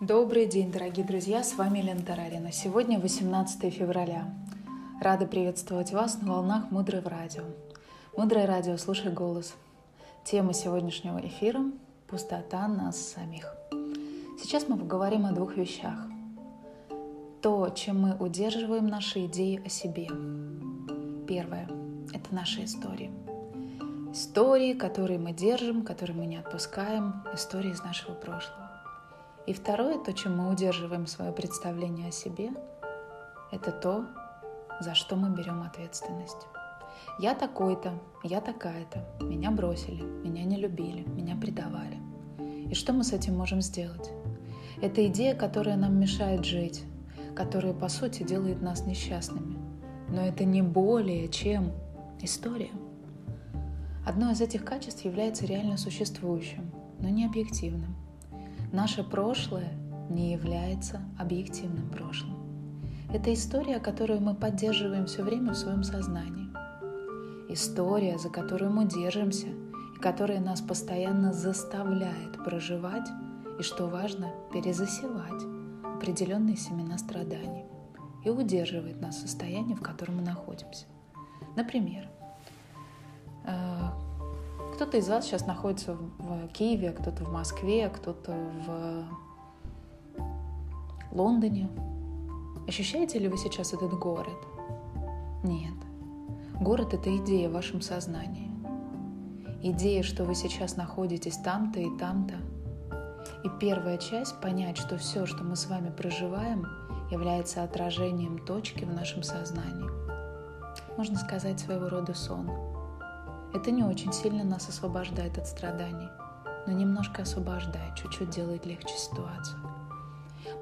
Добрый день, дорогие друзья, с вами Лена Тарарина. Сегодня 18 февраля. Рада приветствовать вас на волнах Мудрого радио. Мудрое радио, слушай голос. Тема сегодняшнего эфира – пустота нас самих. Сейчас мы поговорим о двух вещах. То, чем мы удерживаем наши идеи о себе. Первое – это наши истории. Истории, которые мы держим, которые мы не отпускаем, истории из нашего прошлого. И второе, то, чем мы удерживаем свое представление о себе, это то, за что мы берем ответственность. Я такой-то, я такая-то, меня бросили, меня не любили, меня предавали. И что мы с этим можем сделать? Это идея, которая нам мешает жить, которая, по сути, делает нас несчастными. Но это не более чем история. Одно из этих качеств является реально существующим, но не объективным – Наше прошлое не является объективным прошлым. Это история, которую мы поддерживаем все время в своем сознании. История, за которую мы держимся и которая нас постоянно заставляет проживать и, что важно, перезасевать определенные семена страданий и удерживает нас в состоянии, в котором мы находимся. Например, э, кто-то из вас сейчас находится в Киеве, кто-то в Москве, кто-то в Лондоне. Ощущаете ли вы сейчас этот город? Нет. Город — это идея в вашем сознании. Идея, что вы сейчас находитесь там-то и там-то. И первая часть — понять, что все, что мы с вами проживаем, является отражением точки в нашем сознании. Можно сказать, своего рода сон — это не очень сильно нас освобождает от страданий, но немножко освобождает, чуть-чуть делает легче ситуацию.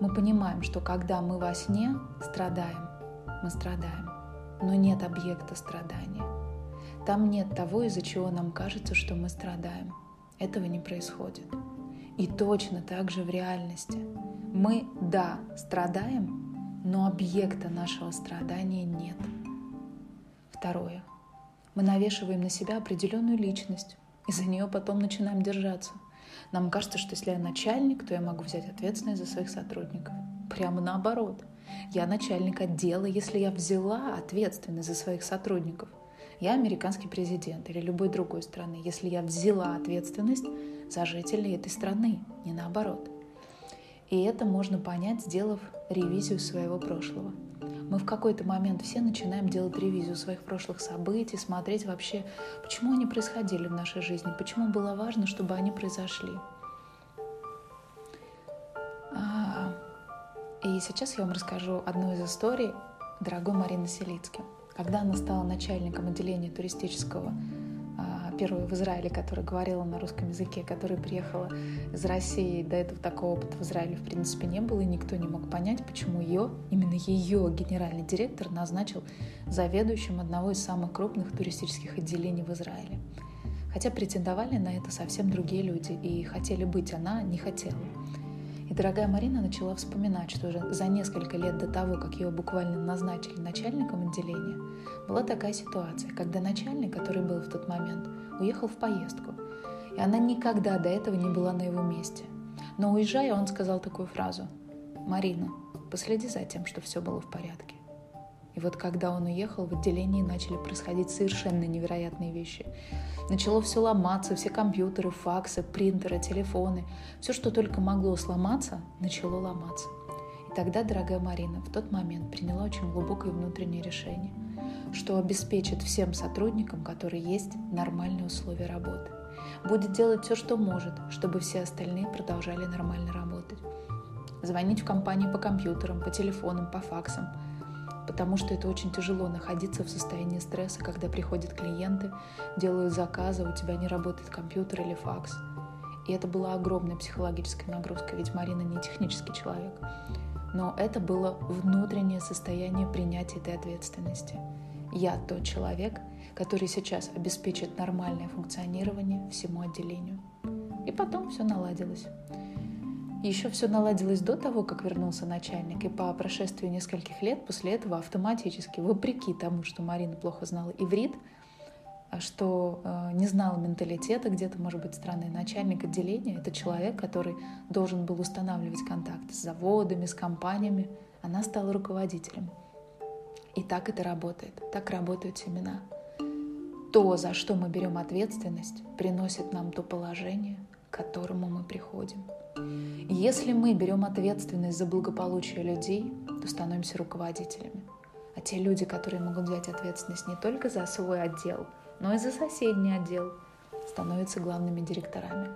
Мы понимаем, что когда мы во сне страдаем, мы страдаем, но нет объекта страдания. Там нет того, из-за чего нам кажется, что мы страдаем. Этого не происходит. И точно так же в реальности. Мы, да, страдаем, но объекта нашего страдания нет. Второе мы навешиваем на себя определенную личность, и за нее потом начинаем держаться. Нам кажется, что если я начальник, то я могу взять ответственность за своих сотрудников. Прямо наоборот. Я начальник отдела, если я взяла ответственность за своих сотрудников. Я американский президент или любой другой страны, если я взяла ответственность за жителей этой страны, не наоборот. И это можно понять, сделав ревизию своего прошлого – мы в какой-то момент все начинаем делать ревизию своих прошлых событий, смотреть вообще, почему они происходили в нашей жизни, почему было важно, чтобы они произошли. А, и сейчас я вам расскажу одну из историй дорогой Марины Селицки. Когда она стала начальником отделения туристического первую в Израиле, которая говорила на русском языке, которая приехала из России. До этого такого опыта в Израиле, в принципе, не было, и никто не мог понять, почему ее, именно ее генеральный директор назначил заведующим одного из самых крупных туристических отделений в Израиле. Хотя претендовали на это совсем другие люди, и хотели быть, она не хотела. Дорогая Марина начала вспоминать, что уже за несколько лет до того, как ее буквально назначили начальником отделения, была такая ситуация, когда начальник, который был в тот момент, уехал в поездку, и она никогда до этого не была на его месте. Но уезжая, он сказал такую фразу «Марина, последи за тем, что все было в порядке». И вот когда он уехал, в отделении начали происходить совершенно невероятные вещи. Начало все ломаться, все компьютеры, факсы, принтеры, телефоны. Все, что только могло сломаться, начало ломаться. И тогда, дорогая Марина, в тот момент приняла очень глубокое внутреннее решение, что обеспечит всем сотрудникам, которые есть, нормальные условия работы. Будет делать все, что может, чтобы все остальные продолжали нормально работать. Звонить в компании по компьютерам, по телефонам, по факсам – потому что это очень тяжело находиться в состоянии стресса, когда приходят клиенты, делают заказы, у тебя не работает компьютер или факс. И это была огромная психологическая нагрузка, ведь Марина не технический человек. Но это было внутреннее состояние принятия этой ответственности. Я тот человек, который сейчас обеспечит нормальное функционирование всему отделению. И потом все наладилось. Еще все наладилось до того, как вернулся начальник, и по прошествии нескольких лет после этого автоматически, вопреки тому, что Марина плохо знала иврит, что э, не знал менталитета где-то, может быть, страны. Начальник отделения — это человек, который должен был устанавливать контакты с заводами, с компаниями. Она стала руководителем. И так это работает. Так работают семена. То, за что мы берем ответственность, приносит нам то положение, к которому мы приходим. Если мы берем ответственность за благополучие людей, то становимся руководителями. А те люди, которые могут взять ответственность не только за свой отдел, но и за соседний отдел, становятся главными директорами.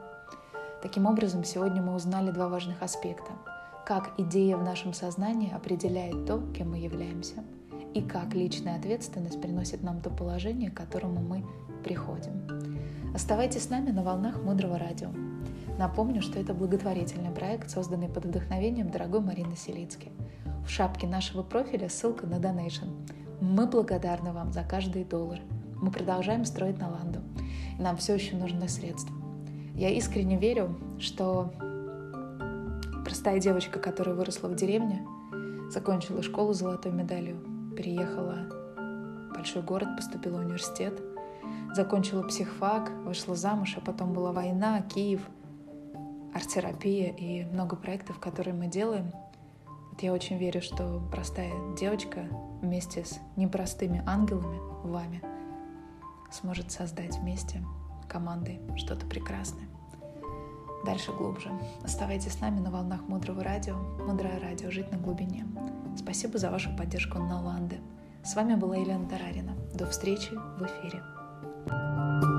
Таким образом, сегодня мы узнали два важных аспекта. Как идея в нашем сознании определяет то, кем мы являемся, и как личная ответственность приносит нам то положение, к которому мы приходим. Оставайтесь с нами на волнах Мудрого Радио. Напомню, что это благотворительный проект, созданный под вдохновением дорогой Марины Селицки. В шапке нашего профиля ссылка на Donation. Мы благодарны вам за каждый доллар. Мы продолжаем строить Наланду. Нам все еще нужны средства. Я искренне верю, что простая девочка, которая выросла в деревне, закончила школу с золотой медалью, переехала в большой город, поступила в университет, закончила психфак, вышла замуж, а потом была война, Киев, арт-терапия и много проектов, которые мы делаем. Вот я очень верю, что простая девочка вместе с непростыми ангелами, вами, сможет создать вместе командой что-то прекрасное. Дальше глубже. Оставайтесь с нами на волнах Мудрого Радио. Мудрое Радио. Жить на глубине. Спасибо за вашу поддержку на Ланды. С вами была Елена Тарарина. До встречи в эфире. thank you